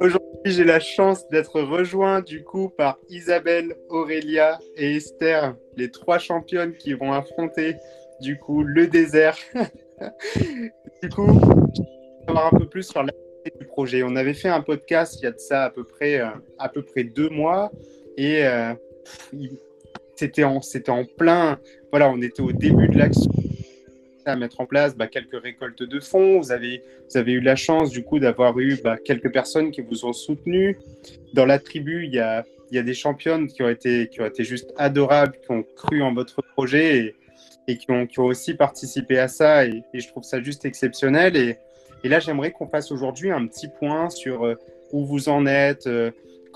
Aujourd'hui, j'ai la chance d'être rejoint du coup par Isabelle, Aurélia et Esther, les trois championnes qui vont affronter du coup le désert. du coup, savoir un peu plus sur la du projet. On avait fait un podcast il y a de ça à peu près, euh, à peu près deux mois et euh, c'était en, en plein. Voilà, on était au début de l'action à mettre en place bah, quelques récoltes de fonds. Vous avez, vous avez eu la chance du coup d'avoir eu bah, quelques personnes qui vous ont soutenu. Dans la tribu, il y a, il y a des championnes qui ont, été, qui ont été juste adorables, qui ont cru en votre projet et, qui, ont, qui ont aussi participé à ça. Et, et je trouve ça juste exceptionnel. Et, et là, j'aimerais qu'on fasse aujourd'hui un petit point sur euh, où vous en êtes, euh,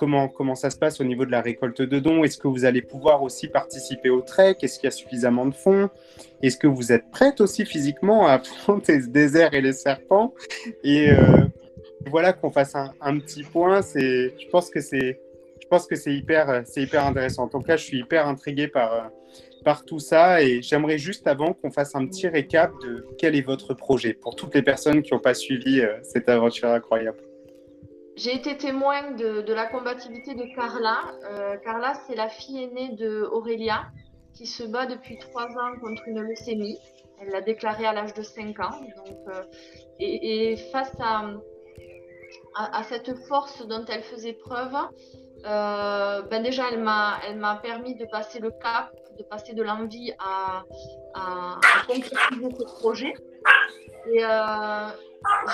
comment, ça se passe au niveau de la récolte de dons? Est-ce que vous allez pouvoir aussi participer au trek? Est-ce qu'il y a suffisamment de fonds? Est-ce que vous êtes prête aussi physiquement à affronter ce désert et les serpents? Et euh, voilà qu'on fasse un, petit point. C'est, je pense que c'est, je pense que c'est hyper, c'est hyper intéressant. En tout cas, je suis hyper intrigué par par tout ça et j'aimerais juste avant qu'on fasse un petit récap de quel est votre projet pour toutes les personnes qui n'ont pas suivi euh, cette aventure incroyable. J'ai été témoin de, la combativité de Carla. Euh, Carla, c'est la fille aînée de Aurélia qui se bat depuis trois ans contre une leucémie. Elle l'a déclaré à l'âge de 5 ans. Euh, et, face à, à, cette force dont elle faisait preuve, euh, ben déjà, elle m'a, permis de passer le cap de passer de l'envie à, à, à, concrétiser ce projet. Et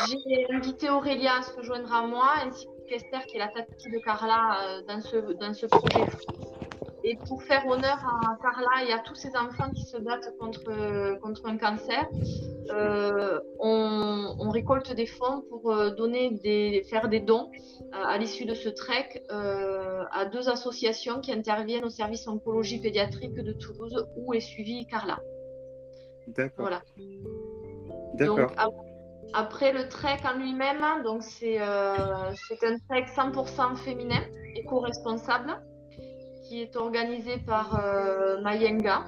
j'ai invité Aurélia à se rejoindre à moi, ainsi qu'Esther, qui est la tati de Carla, euh, dans, ce, dans ce projet. Et pour faire honneur à Carla et à tous ces enfants qui se battent contre, contre un cancer, euh, on, on, récolte des fonds pour euh, donner des, faire des dons à l'issue de ce trek euh, à deux associations qui interviennent au service oncologie pédiatrique de Toulouse où est suivie Carla. D'accord. Voilà. D'accord. Après le trek en lui-même, donc c'est euh, un trek 100% féminin, éco-responsable qui est organisé par euh, Mayenga.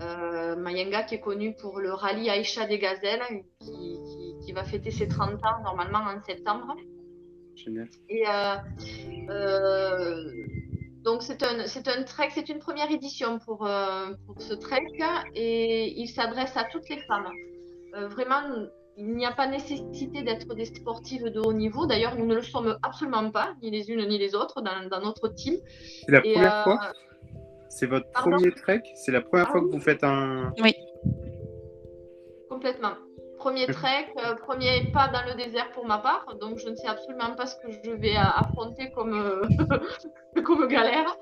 Euh, Mayenga qui est connu pour le rallye Aïcha des Gazelles qui, qui, qui, va fêter ses 30 ans normalement en septembre. Génial. Et euh, euh donc c'est un, un trek, c'est une première édition pour, pour ce trek et il s'adresse à toutes les femmes. Euh, vraiment, il n'y a pas nécessité d'être des sportives de haut niveau. D'ailleurs, nous ne le sommes absolument pas, ni les unes ni les autres, dans, dans notre team. C'est la première euh... fois? C'est votre Pardon? premier trek? C'est la première ah, fois que vous faites un. Oui. Complètement. Premier trek, euh, premier pas dans le désert pour ma part, donc je ne sais absolument pas ce que je vais affronter comme, euh, comme galère.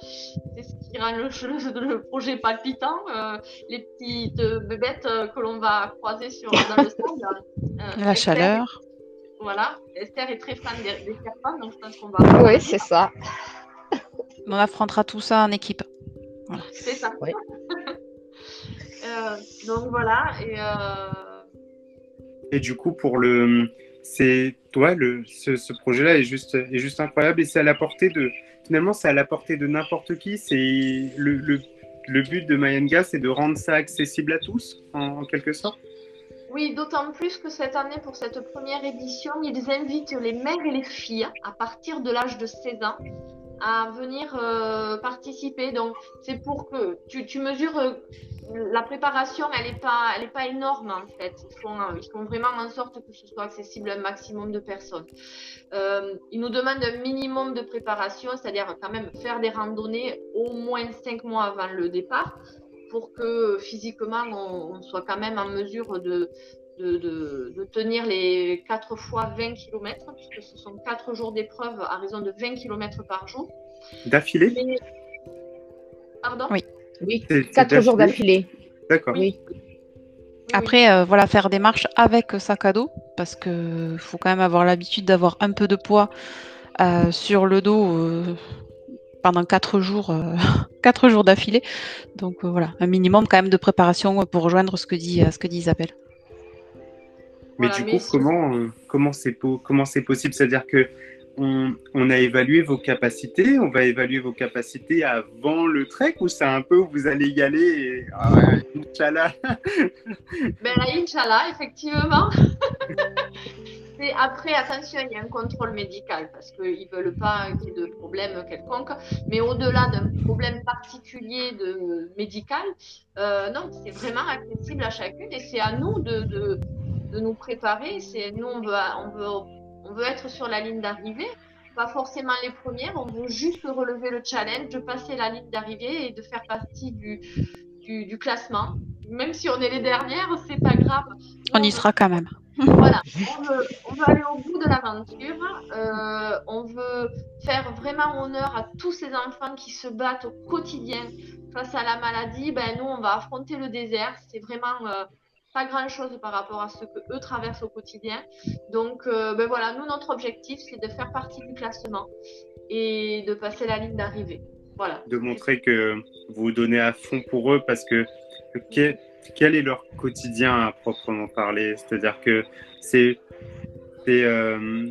C'est ce qui rend le, le, le projet palpitant. Euh, les petites bébêtes que l'on va croiser sur, dans le sable. La Esther, chaleur. Voilà, Esther est très fan des, des serpents, donc je pense qu'on va. Oui, c'est ça. On affrontera tout ça en équipe. Voilà. C'est ça. Oui. donc voilà, et. Et du coup, pour le, c'est toi, le, ce, ce projet-là est juste, est juste incroyable et c'est à la portée de, finalement, c'est à la portée de n'importe qui. C'est le, le, le, but de Mayenga, c'est de rendre ça accessible à tous, en, en quelque sorte. Oui, d'autant plus que cette année, pour cette première édition, ils invitent les mères et les filles à partir de l'âge de 16 ans à venir euh, participer. Donc, c'est pour que tu, tu mesures euh, la préparation, elle n'est pas, elle est pas énorme en fait. Ils font, ils font vraiment en sorte que ce soit accessible à un maximum de personnes. Euh, ils nous demandent un minimum de préparation, c'est-à-dire quand même faire des randonnées au moins cinq mois avant le départ pour que physiquement on soit quand même en mesure de, de, de, de, tenir les 4 fois 20 km, puisque ce sont 4 jours d'épreuve à raison de 20 km par jour. D'affilée Mais... Pardon Oui. Oui, 4 jours d'affilée. D'accord. Oui. Après, euh, voilà, faire des marches avec sac à dos, parce que faut quand même avoir l'habitude d'avoir un peu de poids euh, sur le dos euh, pendant 4 jours, quatre jours d'affilée. Donc voilà, un minimum quand même de préparation pour rejoindre ce que dit, ce que dit Isabelle. Mais du mais coup, comment comment c'est comment c'est possible? C'est-à-dire que on, a évalué vos capacités. On va évaluer vos capacités avant le trek ou c'est un peu où vous allez y aller et ah, Inch'Allah Ben Inch'Allah, effectivement. après, attention, il y a un contrôle médical parce qu'ils ne veulent pas qu'il y ait de problème quelconque. Mais au-delà d'un problème particulier de médical, euh, non, c'est vraiment accessible à chacune et c'est à nous de, de, de nous préparer. C'est nous, on veut, on veut on veut être sur la ligne d'arrivée, pas forcément les premières, on veut juste relever le challenge, de passer la ligne d'arrivée et de faire partie du, du, classement. Même si on est les dernières, c'est pas grave. On, y sera quand même. Voilà, on veut, on veut, aller au bout de l'aventure. Euh, on veut faire vraiment honneur à tous ces enfants qui se battent au quotidien face à la maladie. Ben, nous, on va affronter le désert. C'est vraiment euh, pas grand chose par rapport à ce que eux traversent au quotidien. Donc, euh, ben voilà, nous, notre objectif, c'est de faire partie du classement et de passer la ligne d'arrivée. Voilà. De montrer que vous vous donnez à fond pour eux parce que quel, est leur quotidien à proprement parler? C'est-à-dire que c'est. C'est euh,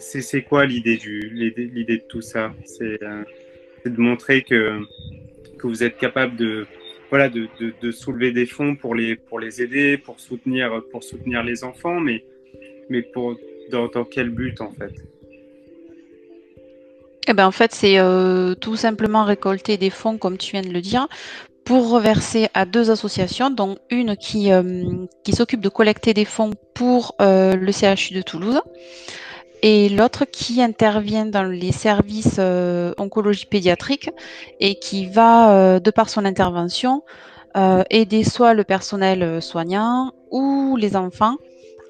c'est quoi l'idée du l'idée de tout ça? C'est euh, de montrer que, que vous êtes capable de voilà, de, de, soulever des fonds pour les, pour les aider, pour soutenir, pour soutenir les enfants, mais, mais pour, dans, dans quel but en fait? Eh ben, en fait, c'est euh, tout simplement récolter des fonds, comme tu viens de le dire, pour reverser à deux associations, dont une qui, euh, qui s'occupe de collecter des fonds pour euh, le CHU de Toulouse et l'autre qui intervient dans les services euh, oncologie pédiatrique et qui va, euh, de par son intervention, euh, aider soit le personnel soignant ou les enfants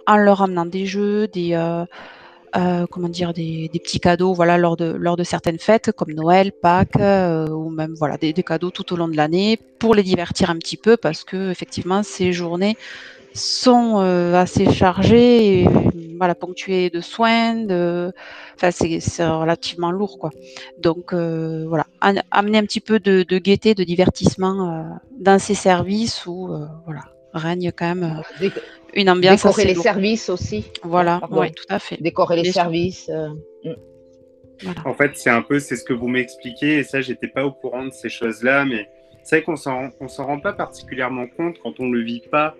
en leur amenant des jeux, des, comment dire, des, petits cadeaux voilà, lors, de, lors de certaines fêtes comme Noël, Pâques ou même voilà, des, des, cadeaux tout au long de l'année pour les divertir un petit peu parce que effectivement ces journées sont assez chargées. Et, voilà, ponctué de soins, de, enfin, c'est relativement lourd, quoi. Donc, euh, voilà, amener un petit peu de, gaieté, de divertissement euh, dans ces services où, euh, voilà, règne quand même une ambiance. Décorer les services aussi. Voilà, oui, tout à fait. Décorer les services. Mm. En fait, c'est un peu, c'est ce que vous m'expliquez, et ça, j'étais pas au courant de ces choses-là, mais c'est vrai qu'on s'en, on s'en rend pas particulièrement compte quand on le vit pas,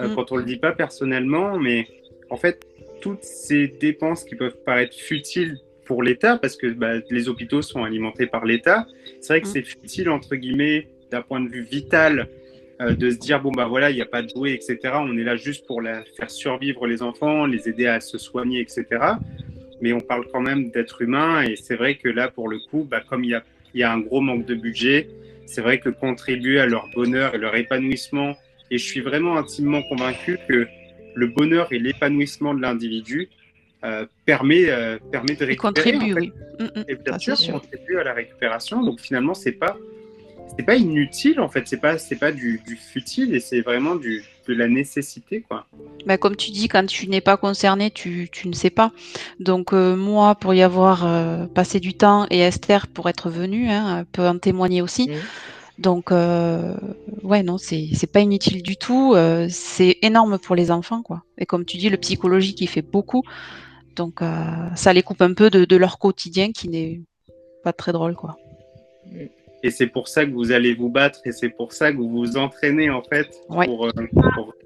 mm. quand on le dit pas personnellement, mais en fait, toutes ces dépenses qui peuvent paraître futiles pour l'État, parce que bah, les hôpitaux sont alimentés par l'État, c'est vrai que mm. c'est futile, entre guillemets, d'un point de vue vital, euh, de se dire, bon, bah voilà, il n'y a pas de jouets, etc. On est là juste pour la, faire survivre les enfants, les aider à se soigner, etc. Mais on parle quand même d'être humain, et c'est vrai que là, pour le coup, bah, comme il y a, y a un gros manque de budget, c'est vrai que contribuer à leur bonheur et leur épanouissement, et je suis vraiment intimement convaincu que le bonheur et l'épanouissement de l'individu euh, permet, euh, permet de récupérer. Contribue, oui. Mm, mm. et bien sûr, contribue à la récupération. Donc finalement, c'est pas c'est pas inutile en fait, c'est pas c'est pas du, futile et c'est vraiment du, de la nécessité quoi. Bah, comme tu dis, quand tu n'es pas concerné, tu, tu, ne sais pas. Donc euh, moi, pour y avoir passé du temps et Esther pour être venue, hein, peut en témoigner aussi. Mm. Donc, euh, ouais, non, c'est pas inutile du tout. Euh, c'est énorme pour les enfants, quoi. Et comme tu dis, le psychologique, il fait beaucoup. Donc, euh, ça les coupe un peu de, leur quotidien qui n'est pas très drôle, quoi. Et c'est pour ça que vous allez vous battre et c'est pour ça que vous vous entraînez, en fait, pour,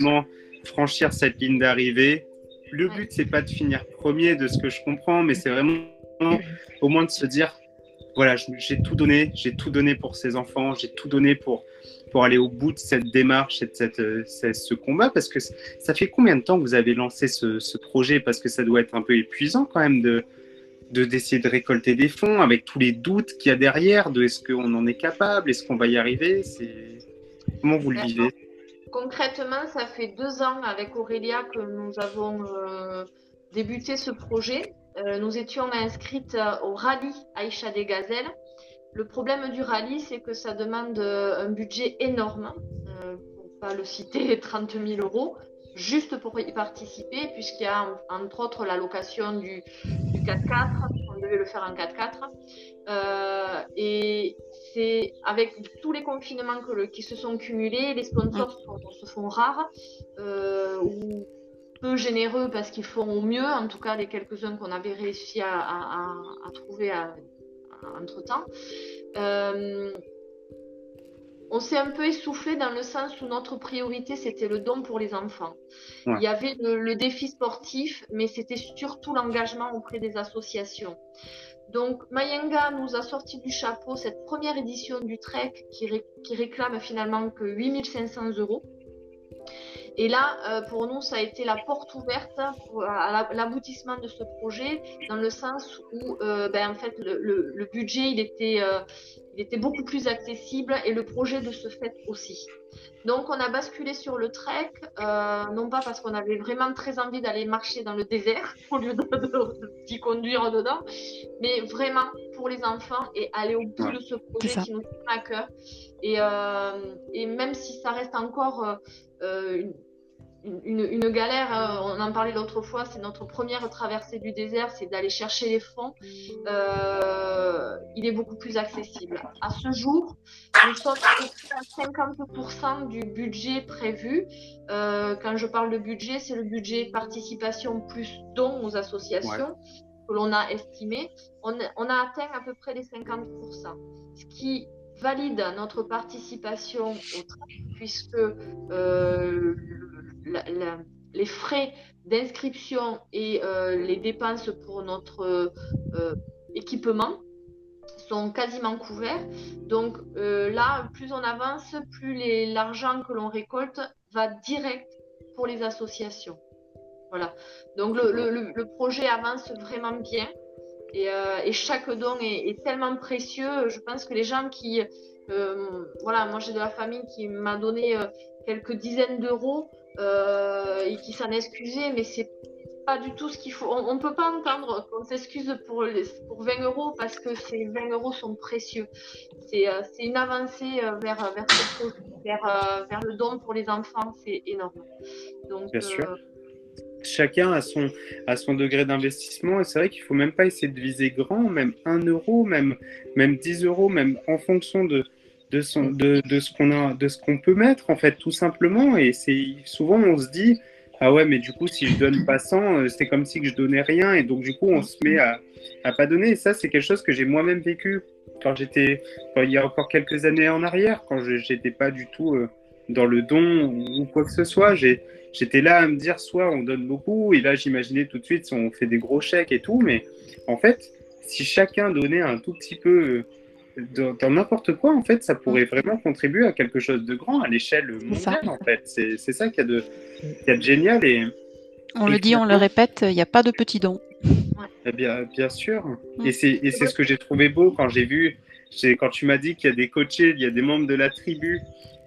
vraiment franchir cette ligne d'arrivée. Le but, c'est pas de finir premier, de ce que je comprends, mais c'est vraiment au moins de se dire voilà, j'ai tout donné, j'ai tout donné pour ces enfants, j'ai tout donné pour, pour aller au bout de cette démarche et de cette, euh, ce combat Parce que ça fait combien de temps que vous avez lancé ce, projet? Parce que ça doit être un peu épuisant quand même de d'essayer de, récolter des fonds avec tous les doutes qu'il y a derrière, de est-ce qu'on en est capable, est-ce qu'on va y arriver? Comment vous le vivez? Concrètement, ça fait deux ans avec Aurélia que nous avons euh, débuté ce projet. Euh, nous étions inscrites euh, au rallye Aïcha des Gazelles. Le problème du rallye, c'est que ça demande euh, un budget énorme, pour ne pas le citer, 30 000 euros, juste pour y participer, puisqu'il y a entre autres la location du, 4x4, on devait le faire en 4x4. et c'est avec tous les confinements qui se sont cumulés, les sponsors se font rares, ou peu généreux parce qu'ils font au mieux, en tout cas les quelques-uns qu'on avait réussi à, trouver entre-temps. Euh, on s'est un peu essoufflé dans le sens où notre priorité, c'était le don pour les enfants. Il y avait le, défi sportif, mais c'était surtout l'engagement auprès des associations. Donc, Mayenga nous a sorti du chapeau cette première édition du Trek qui, qui réclame finalement que 8500 euros. Et là, euh, pour nous, ça a été la porte ouverte à l'aboutissement de ce projet, dans le sens où, euh, ben, en fait, le, budget, il était, euh, il était beaucoup plus accessible et le projet de ce fait aussi. Donc, on a basculé sur le trek, non pas parce qu'on avait vraiment très envie d'aller marcher dans le désert au lieu d'y conduire dedans, mais vraiment pour les enfants et aller au bout de ce projet qui nous tient à cœur. Et, et, même si ça reste encore une, une, galère, euh, on en parlait l'autre fois, c'est notre première traversée du désert, c'est d'aller chercher les fonds. Euh, il est beaucoup plus accessible. À ce jour, nous sommes à 50% du budget prévu. Euh, quand je parle de budget, c'est le budget participation plus dons aux associations. que l'on a estimé, on, a atteint à peu près les 50%, ce qui valide notre participation au travail, puisque les frais d'inscription et euh, les dépenses pour notre euh, équipement sont quasiment couverts. Donc euh, là, plus on avance, plus l'argent que l'on récolte va direct pour les associations. Voilà. Donc le, projet avance vraiment bien et, chaque don est, tellement précieux. Je pense que les gens qui, voilà, moi j'ai de la famille qui m'a donné quelques dizaines d'euros. Euh, et qui s'en excusait, mais c'est pas du tout ce qu'il faut. On ne peut pas entendre qu'on s'excuse pour, pour 20 euros parce que ces 20 euros sont précieux. C'est euh, une avancée euh, vers, vers, vers, vers, le don pour les enfants, c'est énorme. Donc, Bien sûr. Chacun a son, a son degré d'investissement et c'est vrai qu'il faut même pas essayer de viser grand, même 1 euro, même, même 10 euros, même en fonction de, de, ce qu'on a, de ce qu'on peut mettre en fait, tout simplement. Et c'est souvent on se dit ah ouais, mais du coup si je donne pas 100, euh, c'est comme si je donnais rien. Et donc du coup on se met à, à pas donner. Et ça c'est quelque chose que j'ai moi-même vécu quand j'étais, il y a encore quelques années en arrière, quand j'étais pas du tout euh, dans le don ou quoi que ce soit. J'étais là à me dire soit on donne beaucoup et là j'imaginais tout de suite on fait des gros chèques et tout, mais en fait si chacun donnait un tout petit peu dans n'importe quoi, en fait, ça pourrait mm. vraiment contribuer à quelque chose de grand à l'échelle mondiale, en fait. C'est ça qu'il y, a de génial. Et, on le dit, on le répète, il n'y a pas de petits dons. Eh bien, bien sûr. Mm. Et c'est ce que j'ai trouvé beau quand j'ai vu, quand tu m'as dit qu'il y a des coachés, il y a des membres de la tribu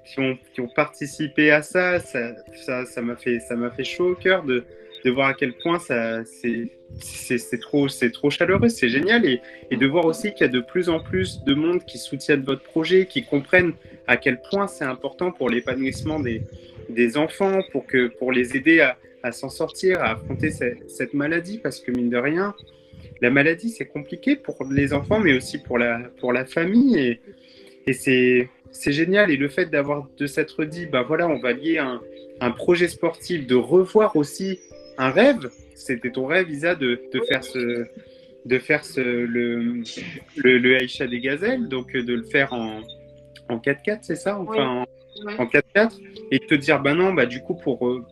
qui ont, qui ont participé à ça, ça m'a ça, m'a fait, fait chaud au cœur de, de voir à quel point ça, c'est trop, trop chaleureux, c'est génial. Et, de voir aussi qu'il y a de plus en plus de monde qui soutiennent votre projet, qui comprennent à quel point c'est important pour l'épanouissement des, des, enfants, pour, que, pour les aider à, à s'en sortir, à affronter cette, cette, maladie. Parce que mine de rien, la maladie, c'est compliqué pour les enfants, mais aussi pour la, pour la famille. Et, et c'est génial. Et le fait d'avoir de s'être dit, bah voilà, on va lier un, un projet sportif, de revoir aussi un rêve. C'était ton rêve, Isa, de, de faire ce, de faire ce, le, le, le Aïcha des gazelles, donc euh, de le faire en, en 4x4, c'est ça? Enfin, en, 4x4, et te dire, bah non, bah du coup, pour, euh,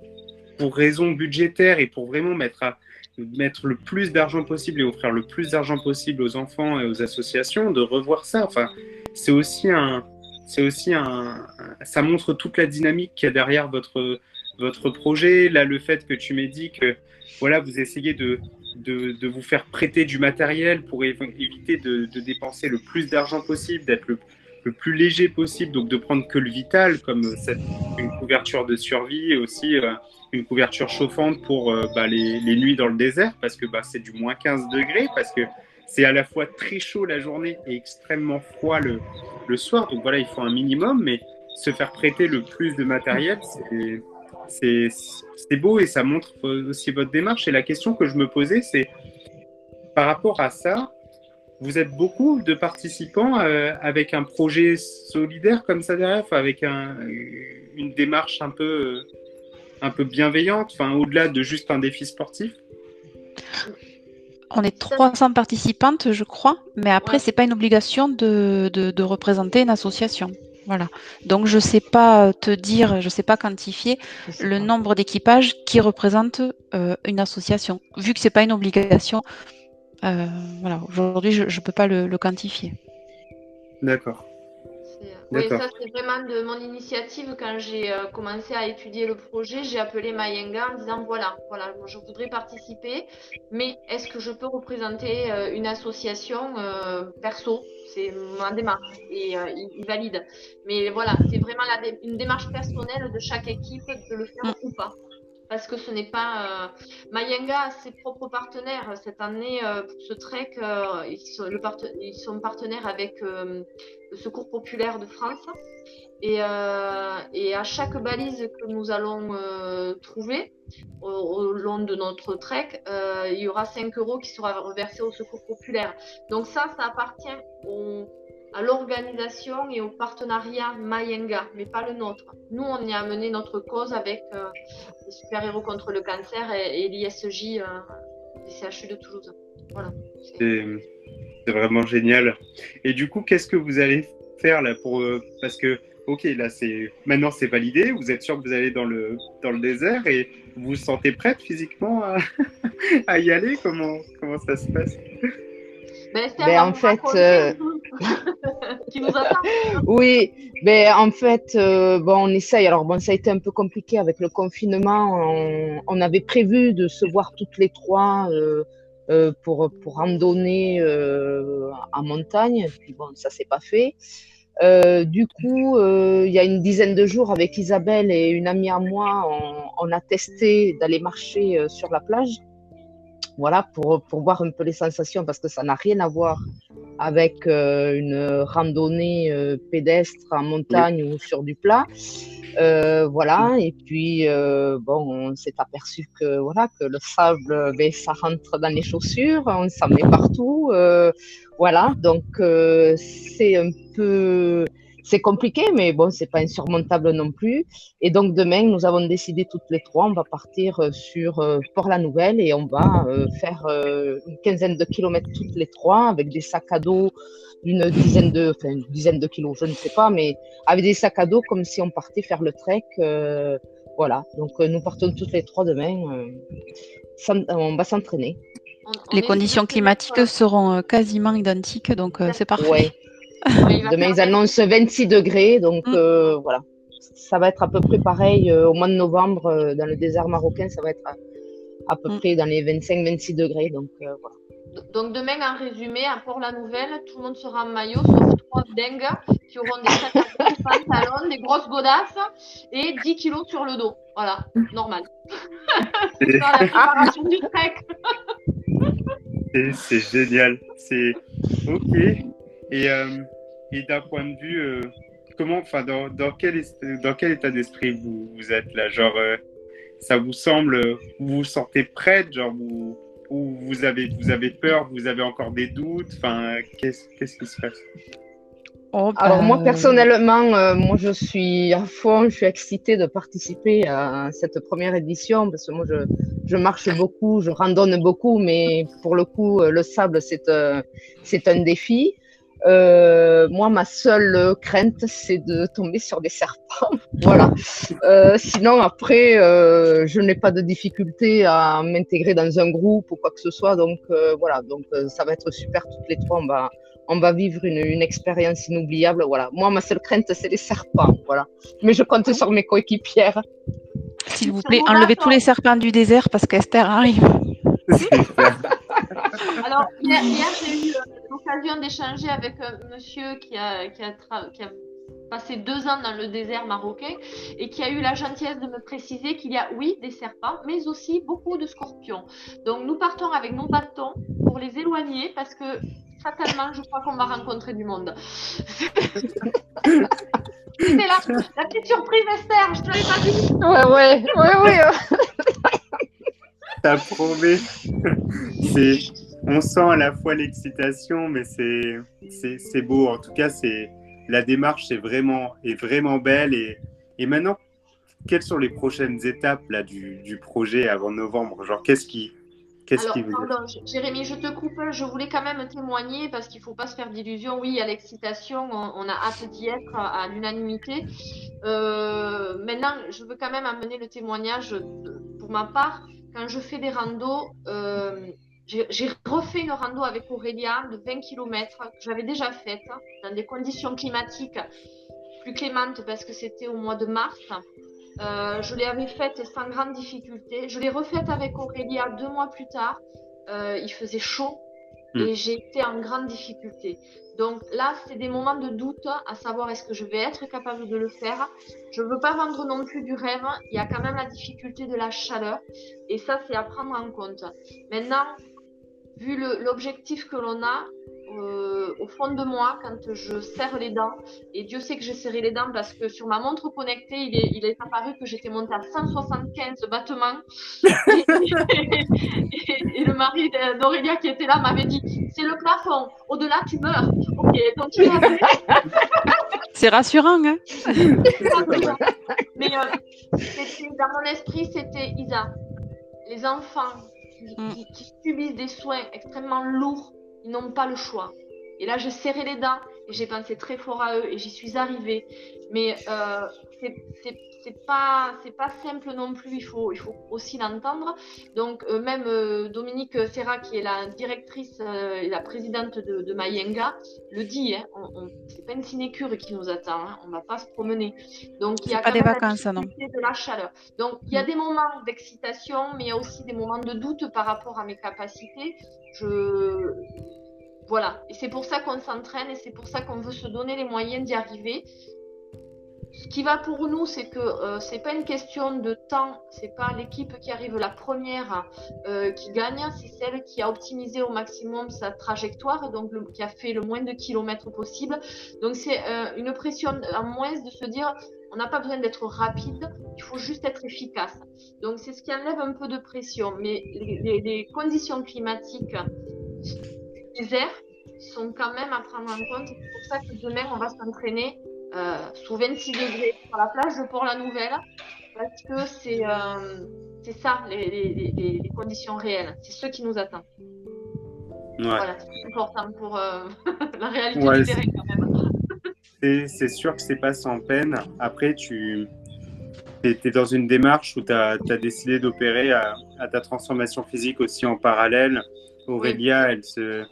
pour raison budgétaire et pour vraiment mettre, à, mettre le plus d'argent possible et offrir le plus d'argent possible aux enfants et aux associations, de revoir ça. Enfin, c'est aussi un. C'est aussi un, ça montre toute la dynamique qu'il y a derrière votre, votre projet. Là, le fait que tu m'aies dit que voilà, vous essayez de, de, vous faire prêter du matériel pour éviter de, dépenser le plus d'argent possible, d'être le, plus léger possible, donc de prendre que le vital, comme cette, une couverture de survie et aussi euh, une couverture chauffante pour euh, bah, les, nuits dans le désert, parce que bah, c'est du moins 15 degrés, parce que c'est à la fois très chaud la journée et extrêmement froid le, le soir. Donc voilà, il faut un minimum, mais se faire prêter le plus de matériel, c'est c'est beau et ça montre aussi votre démarche. Et la question que je me posais, c'est par rapport à ça, vous êtes beaucoup de participants euh, avec un projet solidaire comme ça derrière, avec un, une démarche un peu, un peu bienveillante, enfin, au-delà de juste un défi sportif? On est 300 participantes, je crois, mais après, c'est pas une obligation de, de, représenter une association. Voilà. Donc, je sais pas te dire, je sais pas quantifier le nombre d'équipages qui représentent euh, une association, vu que c'est pas une obligation. Euh, voilà. Aujourd'hui, je ne peux pas le quantifier. D'accord. Oui, ça c'est vraiment de mon initiative. Quand j'ai euh, commencé à étudier le projet, j'ai appelé Mayenga en disant voilà, voilà, je voudrais participer, mais est-ce que je peux représenter euh, une association euh, perso? C'est ma démarche et il, valide. Mais voilà, c'est vraiment une démarche personnelle de chaque équipe de le faire mm. ou pas parce que ce n'est pas. Euh, Mayenga a ses propres partenaires. Cette année, euh, pour ce trek, euh, ils, sont, partenaires avec le Secours populaire de France. Et, et, à chaque balise que nous allons trouver au, long de notre trek, il y aura 5 euros qui sera reversé au Secours populaire. Donc ça, ça appartient au à l'organisation et au partenariat Mayenga, mais pas le nôtre. Nous, on y a mené notre cause avec euh, les super-héros contre le cancer et, l'ISJ euh, des CHU de Toulouse. Voilà. C'est vraiment génial. Et du coup, qu'est-ce que vous allez faire là pour euh, parce que ok là c'est maintenant c'est validé. Vous êtes sûr que vous allez dans le dans le désert et vous vous sentez prête physiquement à, à y aller? Comment comment ça se passe? Ben, ben en fait, euh... qui nous attend. oui, ben en fait, euh, bon, on essaye. Alors bon, ça a été un peu compliqué avec le confinement. On, avait prévu de se voir toutes les trois euh, euh, pour pour randonner en montagne. Puis bon, ça s'est pas fait. Du coup, il y a une dizaine de jours, avec Isabelle et une amie à moi, on a testé d'aller marcher sur la plage voilà, pour, pour voir un peu les sensations, parce que ça n'a rien à voir avec euh, une randonnée euh, pédestre en montagne ou sur du plat. Euh, voilà, et puis bon, on s'est aperçu que voilà que le sable, ben, ça rentre dans les chaussures, on s'en met partout, voilà. Donc c'est un peu c'est compliqué, mais bon, c'est pas insurmontable non plus. Et donc demain, nous avons décidé toutes les trois, on va partir euh, sur euh, Port-la-Nouvelle et on va euh, faire une quinzaine de kilomètres toutes les trois avec des sacs à dos d'une dizaine de, enfin une dizaine de kilos, je ne sais pas, mais avec des sacs à dos comme si on partait faire le trek. voilà. Donc nous partons toutes les trois demain. on va s'entraîner. Les conditions climatiques seront quasiment identiques, donc c'est parfait. Demain, ils annoncent 26 degrés, donc mm. euh, voilà. Ça va être à peu près pareil euh, au mois de novembre euh, dans le désert marocain, ça va être à, peu mm. près dans les 25-26 degrés, donc voilà. Donc demain, en résumé, à Port-la-Nouvelle, tout le monde sera en maillot, sauf trois dingues qui auront des pantalons, des grosses godasses et 10 kilos sur le dos. Voilà, normal. C'est la préparation du trek. C'est génial. C'est OK. Et, euh, et d'un point de vue, euh, comment, enfin, dans, dans, quel, dans quel état d'esprit vous, vous, êtes là? Genre, euh, ça vous semble, vous vous sentez prête, genre, vous, ou vous avez, vous avez peur, vous avez encore des doutes? Enfin, qu'est-ce qu'est-ce qui se passe? Oh, Alors moi personnellement, moi je suis à fond, je suis excitée de participer à cette première édition parce que moi je, je marche beaucoup, je randonne beaucoup, mais pour le coup le sable c'est c'est un défi. Euh, moi, ma seule crainte, c'est de tomber sur des serpents. voilà. Euh, sinon, après, euh, je n'ai pas de difficulté à m'intégrer dans un groupe ou quoi que ce soit. Donc, euh, voilà. Donc, euh, ça va être super. Toutes les trois, on va, on va vivre une, une expérience inoubliable. Voilà. Moi, ma seule crainte, c'est les serpents. Voilà. Mais je compte sur mes coéquipières. S'il vous plaît, enlevez tous les serpents du désert parce qu'Esther arrive. Alors, hier, j'ai eu euh, l'occasion d'échanger avec un monsieur qui a, qui, a qui a, passé deux ans dans le désert marocain et qui a eu la gentillesse de me préciser qu'il y a, oui, des serpents, mais aussi beaucoup de scorpions. Donc, nous partons avec nos bâtons pour les éloigner parce que fatalement, je crois qu'on va rencontrer du monde. C'était la, la, petite surprise, Esther, je te l'ai pas dit. Ouais, ouais, ouais, ouais. Ça promet. c'est, on sent à la fois l'excitation, mais c'est, beau. En tout cas, c'est la démarche est vraiment, est vraiment belle. Et, et maintenant, quelles sont les prochaines étapes là, du, projet avant novembre? Genre, qu'est-ce qui, Qu'est-ce qui vous... pardon, Jérémy, je te coupe. Je voulais quand même témoigner parce qu'il ne faut pas se faire d'illusions. Oui, il y a l'excitation. On, a hâte d'y être à, l'unanimité. Euh, maintenant, je veux quand même amener le témoignage pour ma part. Quand je fais des randos, euh, j'ai refait une rando avec Aurélia de 20 km que j'avais déjà faite dans des conditions climatiques plus clémentes parce que c'était au mois de mars. Euh, je l'avais faite sans grande difficulté. Je l'ai refaite avec Aurélia deux mois plus tard. Euh, il faisait chaud hmm. et j'ai été en grande difficulté. Donc là, c'est des moments de doute à savoir est-ce que je vais être capable de le faire. Je ne veux pas vendre non plus du rêve. Il y a quand même la difficulté de la chaleur et ça, c'est à prendre en compte. Maintenant, vu l'objectif que l'on a, euh, au fond de moi quand je serre les dents. Et Dieu sait que j'ai serré les dents parce que sur ma montre connectée, il est, il est apparu que j'étais montée à 175 battements. et, le mari d'Aurélia qui était là m'avait dit C'est le plafond, au-delà tu meurs. Ok, continue C'est rassurant, hein Mais euh, dans mon esprit, c'était Isa. Les enfants Mm. qui, subissent des soins extrêmement lourds, ils n'ont pas le choix. Et là, je serrais les dents et j'ai pensé très fort à eux et j'y suis arrivée. Mais euh, c'est pas c'est pas simple non plus. Il faut il faut aussi l'entendre. Donc euh, même euh, Dominique Serra, qui est la directrice euh, et la présidente de, de Mayenga, le dit. Hein, on, c'est pas une sinécure qui nous attend. Hein, on va pas se promener. Donc il y a pas des vacances, non. de la chaleur. Donc il y a mm. des moments d'excitation, mais il y a aussi des moments de doute par rapport à mes capacités. Je voilà. Et c'est pour ça qu'on s'entraîne et c'est pour ça qu'on veut se donner les moyens d'y arriver. Ce qui va pour nous, c'est que euh, c'est pas une question de temps, c'est pas l'équipe qui arrive la première euh, qui gagne, c'est celle qui a optimisé au maximum sa trajectoire, donc qui a fait le moins de kilomètres possible. Donc c'est euh, une pression en moins de se dire on n'a pas besoin d'être rapide, il faut juste être efficace. Donc c'est ce qui enlève un peu de pression. Mais les, les conditions climatiques les sont quand même à prendre en compte. C'est pour ça que demain, on va s'entraîner euh, sous 26 degrés sur la plage de Port-la-Nouvelle, parce que c'est euh, ça, les, les, les, conditions réelles. C'est ce qui nous attend. Ouais. Voilà, c'est important pour euh, la réalité du terrain quand même. C'est sûr que c'est pas sans peine. Après, tu es, dans une démarche où tu as, as, décidé d'opérer à, à, ta transformation physique aussi en parallèle. Aurélia, elle se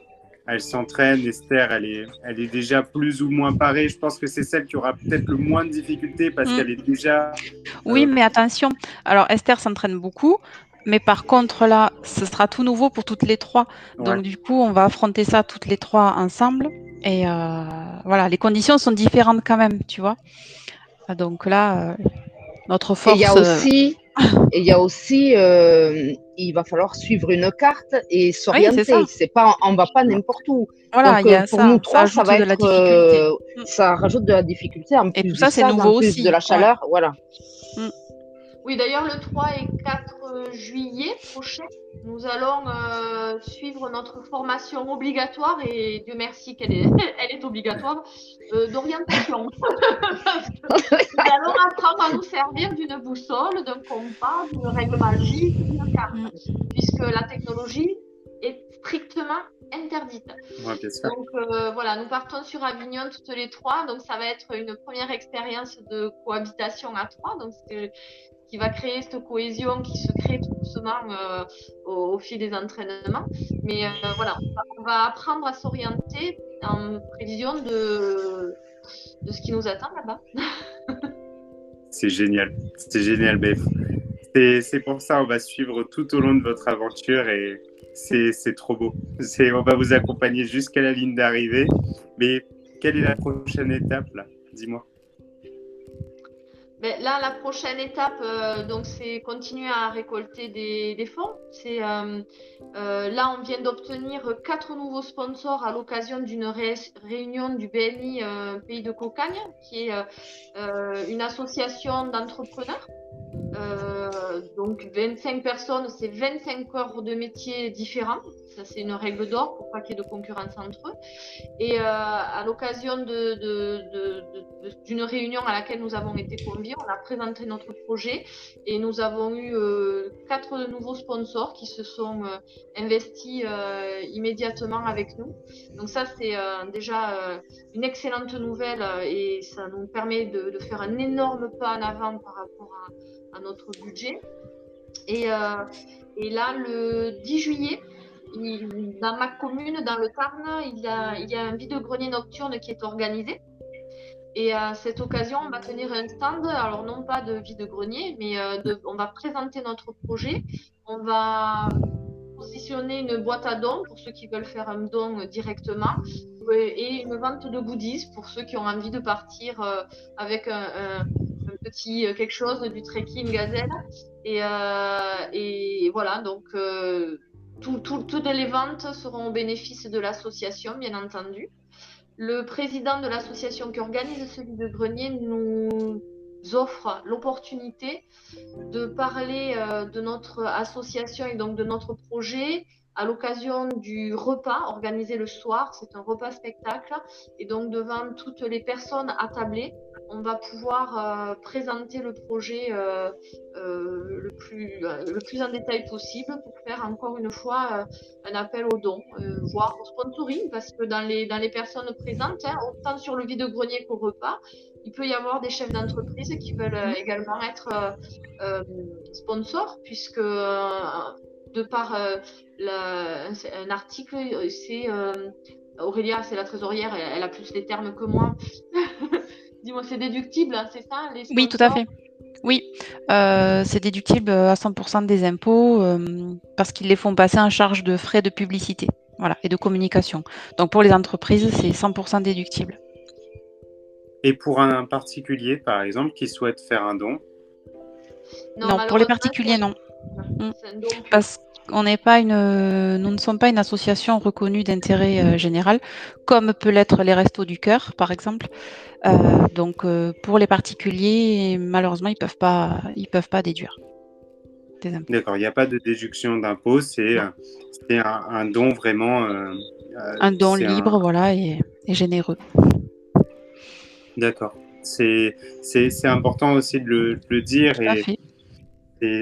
elle s'entraîne. Esther, elle est, elle est déjà plus ou moins parée. Je pense que c'est celle qui aura peut-être le moins de difficultés parce mm. qu'elle est déjà. Oui, euh, mais attention. Alors, Esther s'entraîne beaucoup. Mais par contre, là, ce sera tout nouveau pour toutes les trois. Donc, du coup, on va affronter ça toutes les trois ensemble. Et euh, voilà, les conditions sont différentes quand même, tu vois. Donc là, euh, notre force. il y a aussi, et il y a aussi, euh, il va falloir suivre une carte et s'orienter. c'est pas, on va pas n'importe où. Voilà, Donc, euh, pour nous trois, ça, va être, euh, ça rajoute de la difficulté. En et tout ça, c'est nouveau aussi. de la chaleur, voilà. Mm. Oui, d'ailleurs, le 3 et 4 juillet prochain, nous allons euh, suivre notre formation obligatoire et Dieu merci qu'elle est, elle est obligatoire euh, d'orientation. nous allons apprendre à nous servir d'une boussole, d'un compas, d'une règle magique, d'une carte, puisque la technologie est strictement interdite. donc euh, voilà, nous partons sur Avignon toutes les trois, donc ça va être une première expérience de cohabitation à trois. Donc qui va créer cette cohésion qui se crée tout doucement euh, au, fil des entraînements. Mais euh, voilà, on va, apprendre à s'orienter en prévision de, de ce qui nous attend là-bas. c'est génial, c'est génial, Beth. C'est pour ça, on va suivre tout au long de votre aventure et c'est trop beau. On va vous accompagner jusqu'à la ligne d'arrivée. Mais quelle est la prochaine étape là? Dis-moi. Ben, là, la prochaine étape, euh, donc, c'est continuer à récolter des, fonds. C'est euh, euh, là, on vient d'obtenir quatre nouveaux sponsors à l'occasion d'une réunion du BNI Pays de Cocagne, qui est une association d'entrepreneurs. Donc 25 personnes, c'est 25 corps de métiers différents. Ça, c'est une règle d'or pour pas qu'il y ait de concurrence entre eux. Et euh, à l'occasion d'une réunion à laquelle nous avons été conviés, on a présenté notre projet et nous avons eu euh, quatre nouveaux sponsors qui se sont euh, investis immédiatement avec nous. Donc ça, c'est déjà une excellente nouvelle et ça nous permet de, faire un énorme pas en avant par rapport à, notre budget. Et, et là, le 10 juillet, dans ma commune, dans le Tarn, il y a, il y a un vide-grenier nocturne qui est organisé. Et à cette occasion, on va tenir un stand, alors non pas de vide-grenier, mais euh, on va présenter notre projet. On va positionner une boîte à dons pour ceux qui veulent faire un don directement et une vente de goodies pour ceux qui ont envie de partir euh, avec un, euh, quelque chose du trekking gazelle. Et, et voilà, donc toutes les ventes seront au bénéfice de l'association, bien entendu. Le président de l'association qui organise celui de grenier nous offre l'opportunité de parler euh, de notre association et donc de notre projet à l'occasion du repas organisé le soir. C'est un repas spectacle et donc devant toutes les personnes attablées, on va pouvoir euh, présenter le projet euh, euh, le, plus, en détail possible pour faire encore une fois un appel aux dons, voire au sponsoring, parce que dans les, personnes présentes, hein, autant sur le vide-grenier qu'au repas, il peut y avoir des chefs d'entreprise qui veulent également être sponsors, puisque de par un article, c'est Aurélia, c'est la trésorière, elle, a plus les termes que moi. Dis-moi, c'est déductible, hein, c'est ça Oui, tout à fait. Oui, euh, c'est déductible à 100% des impôts euh, parce qu'ils les font passer en charge de frais de publicité voilà, et de communication. Donc pour les entreprises, c'est 100% déductible. Et pour un particulier, par exemple, qui souhaite faire un don? Non, pour les particuliers, non. Mm. Parce qu'on n'est pas une, nous ne sommes pas une association reconnue d'intérêt euh, général, comme peut l'être les Restos du Cœur, par exemple. Euh, donc, euh, pour les particuliers, malheureusement, ils peuvent pas, ils peuvent pas déduire. D'accord, il n'y a pas de déduction d'impôt, c'est un, don vraiment. un don libre, voilà, et, généreux. D'accord. C'est important aussi de le, le dire. et,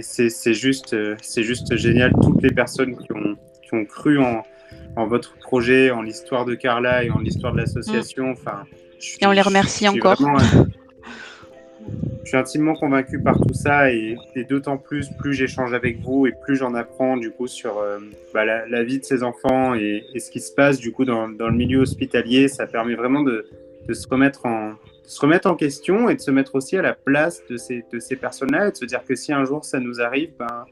c'est juste, euh, c'est juste génial. Toutes les personnes qui ont, qui ont cru en, en votre projet, en l'histoire de Carla et en l'histoire de l'association. Enfin, et on les remercie encore. Euh, je suis intimement convaincu par tout ça et, d'autant plus, plus j'échange avec vous et plus j'en apprends du coup sur euh, bah, la, vie de ces enfants et, et, ce qui se passe du coup dans, dans, le milieu hospitalier. Ça permet vraiment de, de se remettre en, se remettre en question et de se mettre aussi à la place de ces, de ces personnes-là et de se dire que si un jour ça nous arrive, ben,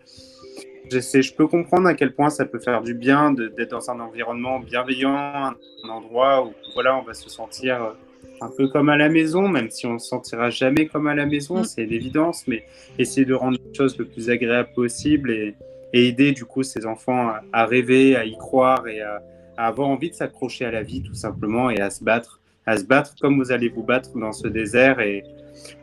je, sais, je peux comprendre à quel point ça peut faire du bien d'être dans un environnement bienveillant, un, endroit où voilà, on va se sentir un peu comme à la maison, même si on ne se sentira jamais comme à la maison, mm. c'est l'évidence, mais essayer de rendre les choses le plus agréable possible et, et aider du coup ces enfants à, rêver, à y croire et à, à avoir envie de s'accrocher à la vie tout simplement et à se battre à se battre comme vous allez vous battre dans ce désert. Et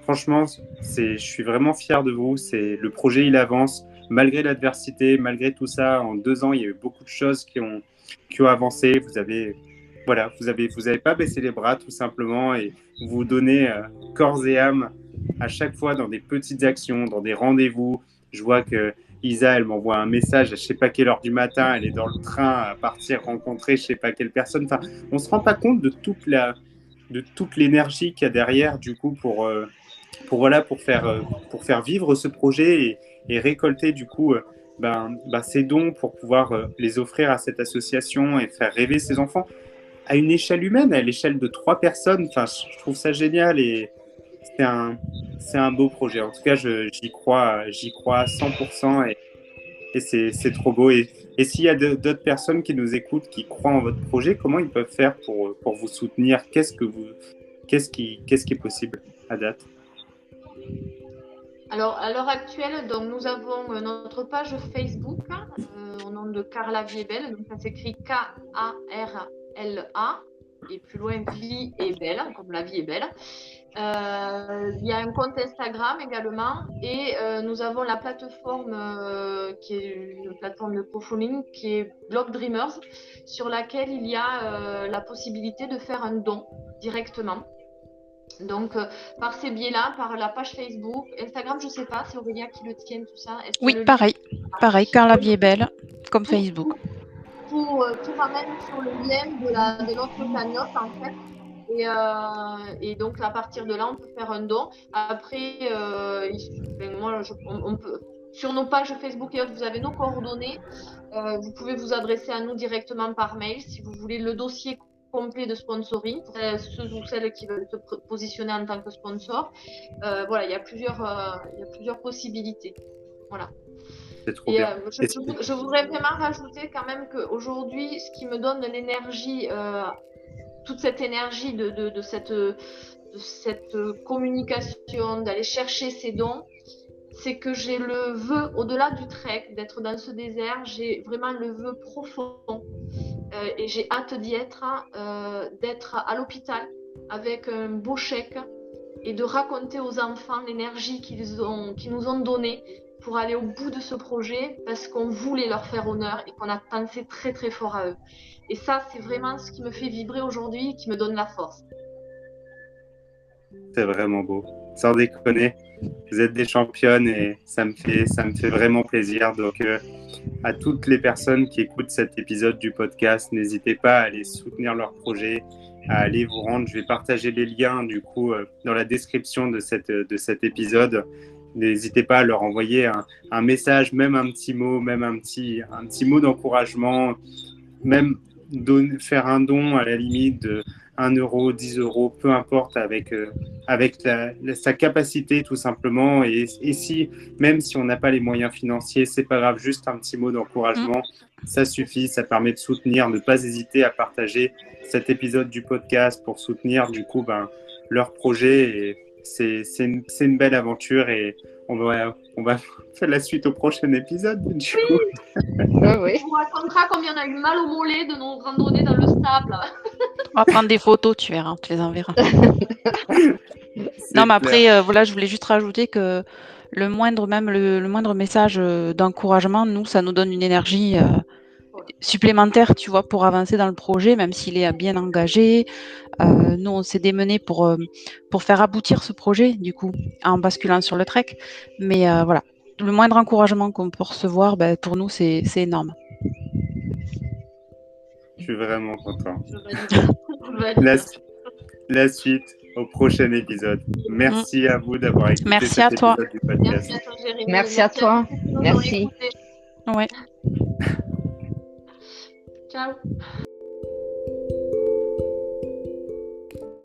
franchement, je suis vraiment fier de vous. C'est le projet, il avance malgré l'adversité, malgré tout ça. En deux ans, il y a eu beaucoup de choses qui ont, qui ont avancé. Vous avez, voilà, vous avez, vous avez pas baissé les bras tout simplement et vous donnez euh, corps et âme à chaque fois dans des petites actions, dans des rendez-vous. Je vois que Isa, elle m'envoie un message à je sais pas quelle heure du matin, elle est dans le train à partir rencontrer je sais pas quelle personne. Enfin, on se rend pas compte de toute la, de toute l'énergie qu'il y a derrière, du coup, pour, euh, pour, voilà, pour, faire, euh, pour faire vivre ce projet et, récolter, du coup, euh, ben, ben, ces dons pour pouvoir les offrir à cette association et faire rêver ces enfants à une échelle humaine, à l'échelle de trois personnes. Enfin, je trouve ça génial et c'est un, c'est un beau projet. En tout cas, j'y crois, j'y crois à 100% et, et c'est trop beau. Et et s'il y a d'autres personnes qui nous écoutent, qui croient en votre projet, comment ils peuvent faire pour, pour vous soutenir? Qu'est-ce que vous, qu'est-ce qui, qu'est-ce qui est possible à date? Alors, à l'heure actuelle, donc, nous avons euh, notre page Facebook euh, au nom de Carla Viebel. Donc, ça s'écrit K-A-R-L-A et plus loin, vie est belle, comme la vie est belle. Euh, il y a un compte Instagram également et euh, nous avons la plateforme euh, qui est une plateforme de crowdfunding qui est Blog Dreamers sur laquelle il y a la possibilité de faire un don directement. Donc, par ces biais-là, par la page Facebook, Instagram, je ne sais pas, c'est Aurélia qui le tient, tout ça. Oui, pareil. Pareil, car la vie est belle, comme Facebook. Tout, tout ramène sur le lien de, cagnotte, en fait. Euh, et, donc, à partir de là, on peut faire un don. Après, euh, moi, on, peut, sur nos pages Facebook et autres, vous avez nos coordonnées. Euh, vous pouvez vous adresser à nous directement par mail si vous voulez le dossier complet de sponsoring pour ceux ou celles qui veulent se positionner en tant que sponsor. voilà, il y a plusieurs, il y a plusieurs possibilités. Voilà. Trop bien. je, je, voudrais vraiment rajouter quand même qu'aujourd'hui, ce qui me donne l'énergie toute cette énergie cette, de cette communication, d'aller chercher ces dons, c'est que j'ai le vœu, au-delà du trek, d'être dans ce désert, j'ai vraiment le vœu profond euh, et j'ai hâte d'y être, euh, d'être à l'hôpital avec un beau chèque et de raconter aux enfants l'énergie qu'ils ont, qu'ils nous ont donnée pour aller au bout de ce projet parce qu'on voulait leur faire honneur et qu'on a pensé très très fort à eux. Et ça, c'est vraiment ce qui me fait vibrer aujourd'hui, qui me donne la force. C'est vraiment beau. Sans déconner, vous êtes des championnes et ça me fait, ça me fait vraiment plaisir. Donc, euh, à toutes les personnes qui écoutent cet épisode du podcast, n'hésitez pas à aller soutenir leur projet, à aller vous rendre. Je vais partager les liens du coup euh, dans la description de, cette, de cet épisode. N'hésitez pas à leur envoyer un, message, même un petit mot, même un petit, un petit mot d'encouragement, même faire un don à la limite de 1 euro, 10 euros, peu importe, avec, euh, avec sa capacité tout simplement. Et, et, si, même si on n'a pas les moyens financiers, c'est pas grave, juste un petit mot d'encouragement, ça suffit, ça permet de soutenir, ne pas hésiter à partager cet épisode du podcast pour soutenir du coup ben, leur projet. C'est une, une belle aventure et on va, on va faire la suite au prochain épisode. Oui. oui. On vous racontera combien on a eu mal au mollet de nos randonnées dans le sable. on va prendre des photos, tu verras, tu les enverras. non, mais après, euh, voilà, je voulais juste rajouter que le moindre, même le, moindre message euh, d'encouragement, nous, ça nous donne une énergie. Euh, supplémentaire, tu vois, pour avancer dans le projet, même s'il est bien engagé. Euh, nous, on s'est démené pour, euh, pour faire aboutir ce projet, du coup, en basculant sur le trek. Mais euh, voilà, le moindre encouragement qu'on peut recevoir, ben, pour nous, c'est énorme. Je suis vraiment content. la, suite au prochain épisode. Merci à vous d'avoir écouté Merci à toi. Merci à toi, Merci à toi. Merci. Ouais. Chao.